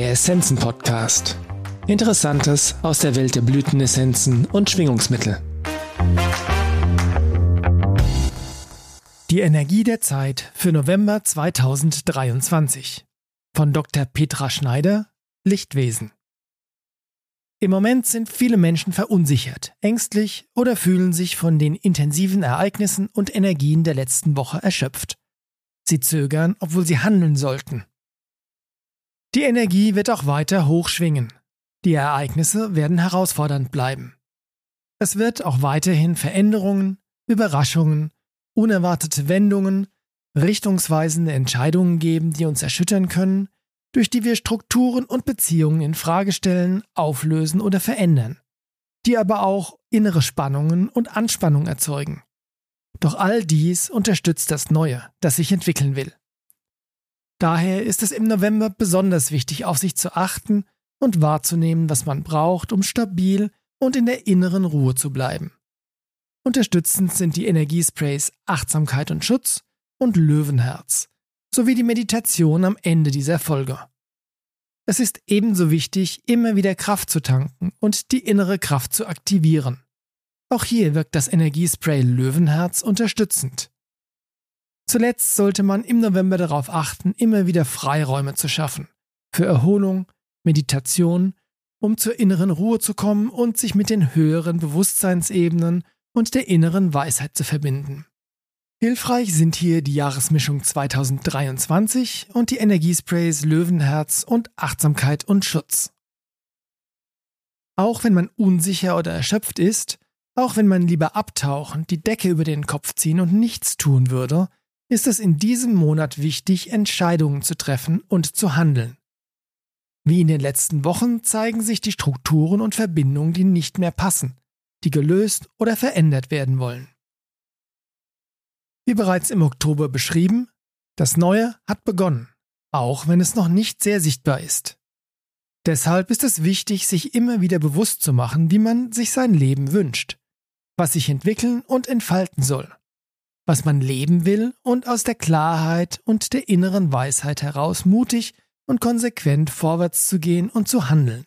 Der Essenzen-Podcast. Interessantes aus der Welt der Blütenessenzen und Schwingungsmittel. Die Energie der Zeit für November 2023 von Dr. Petra Schneider, Lichtwesen. Im Moment sind viele Menschen verunsichert, ängstlich oder fühlen sich von den intensiven Ereignissen und Energien der letzten Woche erschöpft. Sie zögern, obwohl sie handeln sollten. Die Energie wird auch weiter hoch schwingen. Die Ereignisse werden herausfordernd bleiben. Es wird auch weiterhin Veränderungen, Überraschungen, unerwartete Wendungen, richtungsweisende Entscheidungen geben, die uns erschüttern können, durch die wir Strukturen und Beziehungen in Frage stellen, auflösen oder verändern, die aber auch innere Spannungen und Anspannung erzeugen. Doch all dies unterstützt das Neue, das sich entwickeln will. Daher ist es im November besonders wichtig, auf sich zu achten und wahrzunehmen, was man braucht, um stabil und in der inneren Ruhe zu bleiben. Unterstützend sind die Energiesprays Achtsamkeit und Schutz und Löwenherz sowie die Meditation am Ende dieser Folge. Es ist ebenso wichtig, immer wieder Kraft zu tanken und die innere Kraft zu aktivieren. Auch hier wirkt das Energiespray Löwenherz unterstützend. Zuletzt sollte man im November darauf achten, immer wieder Freiräume zu schaffen. Für Erholung, Meditation, um zur inneren Ruhe zu kommen und sich mit den höheren Bewusstseinsebenen und der inneren Weisheit zu verbinden. Hilfreich sind hier die Jahresmischung 2023 und die Energiesprays Löwenherz und Achtsamkeit und Schutz. Auch wenn man unsicher oder erschöpft ist, auch wenn man lieber abtauchen, die Decke über den Kopf ziehen und nichts tun würde, ist es in diesem Monat wichtig, Entscheidungen zu treffen und zu handeln. Wie in den letzten Wochen zeigen sich die Strukturen und Verbindungen, die nicht mehr passen, die gelöst oder verändert werden wollen. Wie bereits im Oktober beschrieben, das Neue hat begonnen, auch wenn es noch nicht sehr sichtbar ist. Deshalb ist es wichtig, sich immer wieder bewusst zu machen, wie man sich sein Leben wünscht, was sich entwickeln und entfalten soll was man leben will und aus der Klarheit und der inneren Weisheit heraus mutig und konsequent vorwärts zu gehen und zu handeln.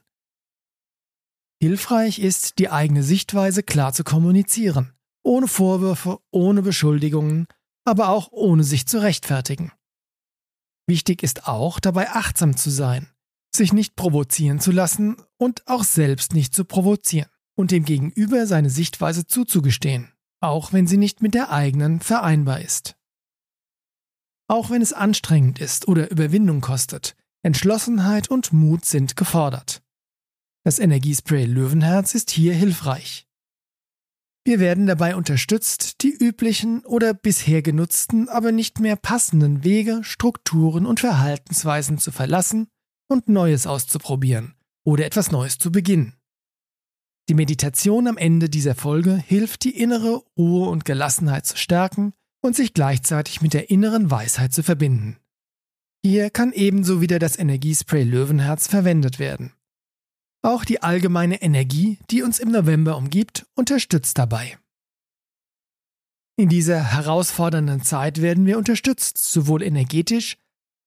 Hilfreich ist, die eigene Sichtweise klar zu kommunizieren, ohne Vorwürfe, ohne Beschuldigungen, aber auch ohne sich zu rechtfertigen. Wichtig ist auch, dabei achtsam zu sein, sich nicht provozieren zu lassen und auch selbst nicht zu provozieren und dem Gegenüber seine Sichtweise zuzugestehen auch wenn sie nicht mit der eigenen vereinbar ist. Auch wenn es anstrengend ist oder Überwindung kostet, Entschlossenheit und Mut sind gefordert. Das Energiespray Löwenherz ist hier hilfreich. Wir werden dabei unterstützt, die üblichen oder bisher genutzten, aber nicht mehr passenden Wege, Strukturen und Verhaltensweisen zu verlassen und Neues auszuprobieren oder etwas Neues zu beginnen. Die Meditation am Ende dieser Folge hilft, die innere Ruhe und Gelassenheit zu stärken und sich gleichzeitig mit der inneren Weisheit zu verbinden. Hier kann ebenso wieder das Energiespray Löwenherz verwendet werden. Auch die allgemeine Energie, die uns im November umgibt, unterstützt dabei. In dieser herausfordernden Zeit werden wir unterstützt, sowohl energetisch,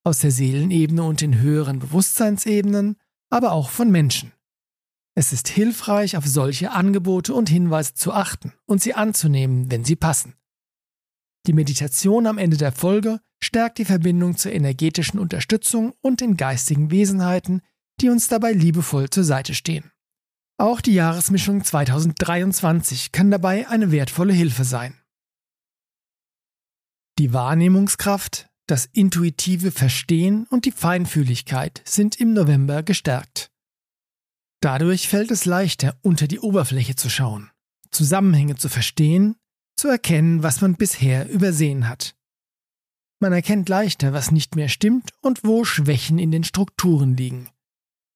aus der Seelenebene und den höheren Bewusstseinsebenen, aber auch von Menschen. Es ist hilfreich, auf solche Angebote und Hinweise zu achten und sie anzunehmen, wenn sie passen. Die Meditation am Ende der Folge stärkt die Verbindung zur energetischen Unterstützung und den geistigen Wesenheiten, die uns dabei liebevoll zur Seite stehen. Auch die Jahresmischung 2023 kann dabei eine wertvolle Hilfe sein. Die Wahrnehmungskraft, das intuitive Verstehen und die Feinfühligkeit sind im November gestärkt. Dadurch fällt es leichter, unter die Oberfläche zu schauen, Zusammenhänge zu verstehen, zu erkennen, was man bisher übersehen hat. Man erkennt leichter, was nicht mehr stimmt und wo Schwächen in den Strukturen liegen.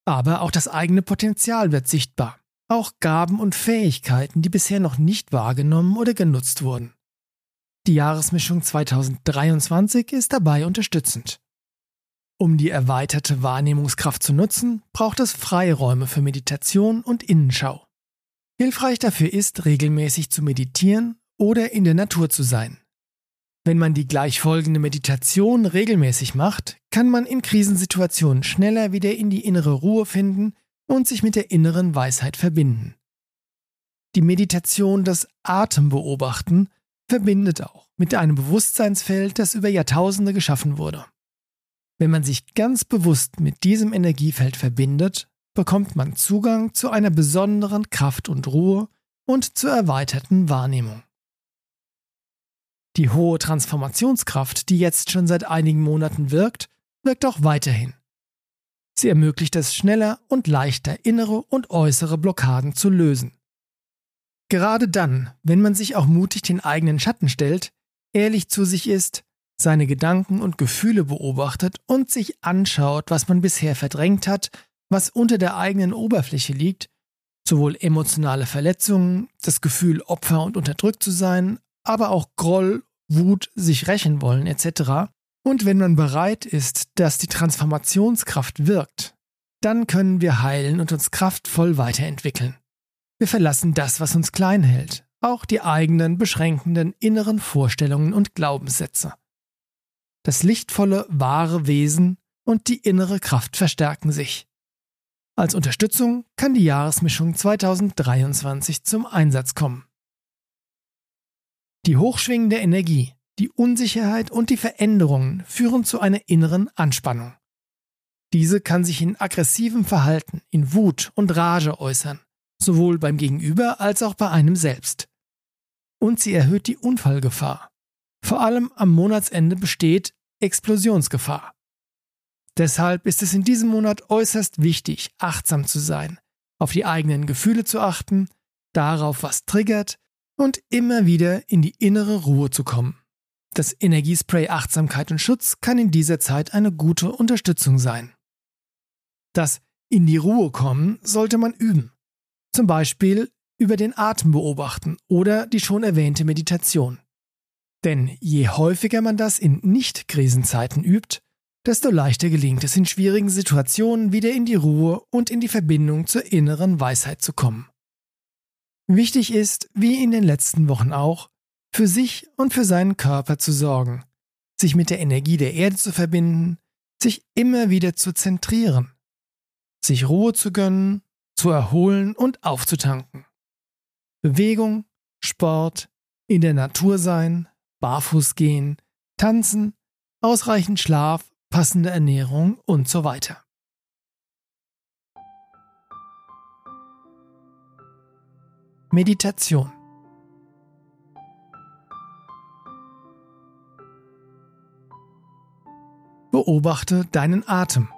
Aber auch das eigene Potenzial wird sichtbar, auch Gaben und Fähigkeiten, die bisher noch nicht wahrgenommen oder genutzt wurden. Die Jahresmischung 2023 ist dabei unterstützend. Um die erweiterte Wahrnehmungskraft zu nutzen, braucht es Freiräume für Meditation und Innenschau. Hilfreich dafür ist, regelmäßig zu meditieren oder in der Natur zu sein. Wenn man die gleich folgende Meditation regelmäßig macht, kann man in Krisensituationen schneller wieder in die innere Ruhe finden und sich mit der inneren Weisheit verbinden. Die Meditation des Atembeobachten verbindet auch mit einem Bewusstseinsfeld, das über Jahrtausende geschaffen wurde. Wenn man sich ganz bewusst mit diesem Energiefeld verbindet, bekommt man Zugang zu einer besonderen Kraft und Ruhe und zur erweiterten Wahrnehmung. Die hohe Transformationskraft, die jetzt schon seit einigen Monaten wirkt, wirkt auch weiterhin. Sie ermöglicht es schneller und leichter, innere und äußere Blockaden zu lösen. Gerade dann, wenn man sich auch mutig den eigenen Schatten stellt, ehrlich zu sich ist, seine Gedanken und Gefühle beobachtet und sich anschaut, was man bisher verdrängt hat, was unter der eigenen Oberfläche liegt, sowohl emotionale Verletzungen, das Gefühl, Opfer und unterdrückt zu sein, aber auch Groll, Wut, sich rächen wollen etc. Und wenn man bereit ist, dass die Transformationskraft wirkt, dann können wir heilen und uns kraftvoll weiterentwickeln. Wir verlassen das, was uns klein hält, auch die eigenen beschränkenden inneren Vorstellungen und Glaubenssätze das lichtvolle, wahre Wesen und die innere Kraft verstärken sich. Als Unterstützung kann die Jahresmischung 2023 zum Einsatz kommen. Die hochschwingende Energie, die Unsicherheit und die Veränderungen führen zu einer inneren Anspannung. Diese kann sich in aggressivem Verhalten, in Wut und Rage äußern, sowohl beim Gegenüber als auch bei einem selbst. Und sie erhöht die Unfallgefahr, vor allem am Monatsende besteht Explosionsgefahr. Deshalb ist es in diesem Monat äußerst wichtig, achtsam zu sein, auf die eigenen Gefühle zu achten, darauf, was triggert und immer wieder in die innere Ruhe zu kommen. Das Energiespray Achtsamkeit und Schutz kann in dieser Zeit eine gute Unterstützung sein. Das in die Ruhe kommen sollte man üben. Zum Beispiel über den Atem beobachten oder die schon erwähnte Meditation. Denn je häufiger man das in Nicht-Krisenzeiten übt, desto leichter gelingt es in schwierigen Situationen wieder in die Ruhe und in die Verbindung zur inneren Weisheit zu kommen. Wichtig ist, wie in den letzten Wochen auch, für sich und für seinen Körper zu sorgen, sich mit der Energie der Erde zu verbinden, sich immer wieder zu zentrieren, sich Ruhe zu gönnen, zu erholen und aufzutanken. Bewegung, Sport, in der Natur sein, barfuß gehen, tanzen, ausreichend Schlaf, passende Ernährung und so weiter. Meditation Beobachte deinen Atem,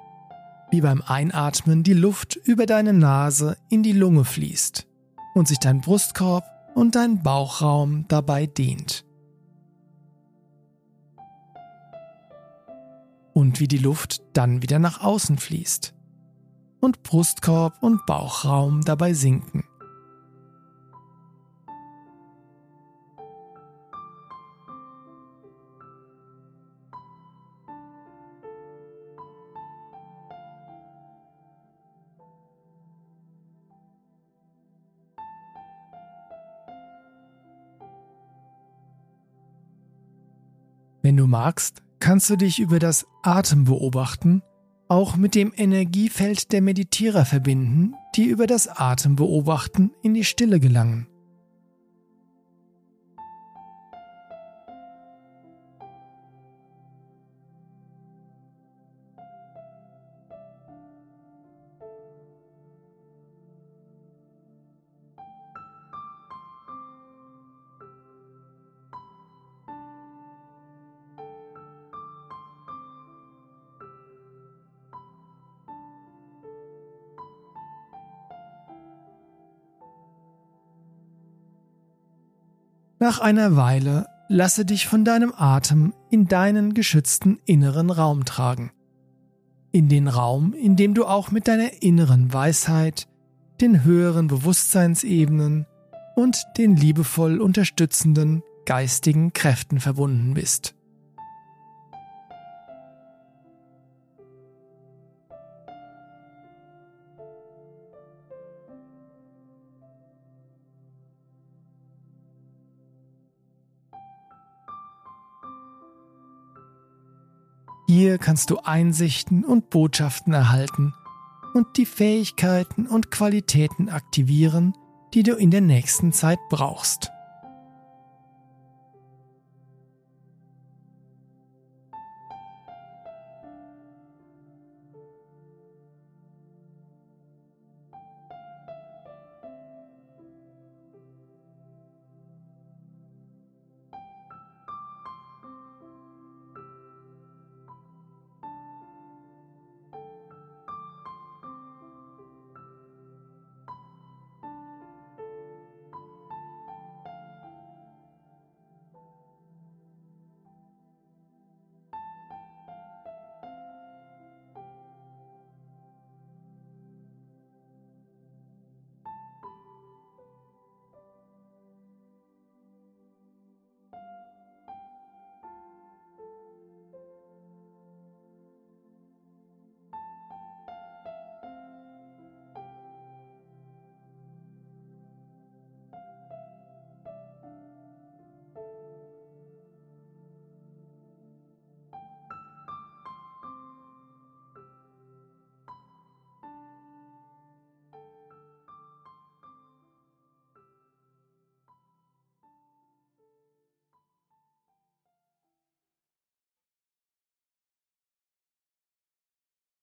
wie beim Einatmen die Luft über deine Nase in die Lunge fließt und sich dein Brustkorb und dein Bauchraum dabei dehnt. Und wie die Luft dann wieder nach außen fließt und Brustkorb und Bauchraum dabei sinken. Wenn du magst, kannst du dich über das Atembeobachten auch mit dem Energiefeld der Meditierer verbinden, die über das Atembeobachten in die Stille gelangen. Nach einer Weile lasse dich von deinem Atem in deinen geschützten inneren Raum tragen. In den Raum, in dem du auch mit deiner inneren Weisheit, den höheren Bewusstseinsebenen und den liebevoll unterstützenden geistigen Kräften verbunden bist. Hier kannst du Einsichten und Botschaften erhalten und die Fähigkeiten und Qualitäten aktivieren, die du in der nächsten Zeit brauchst.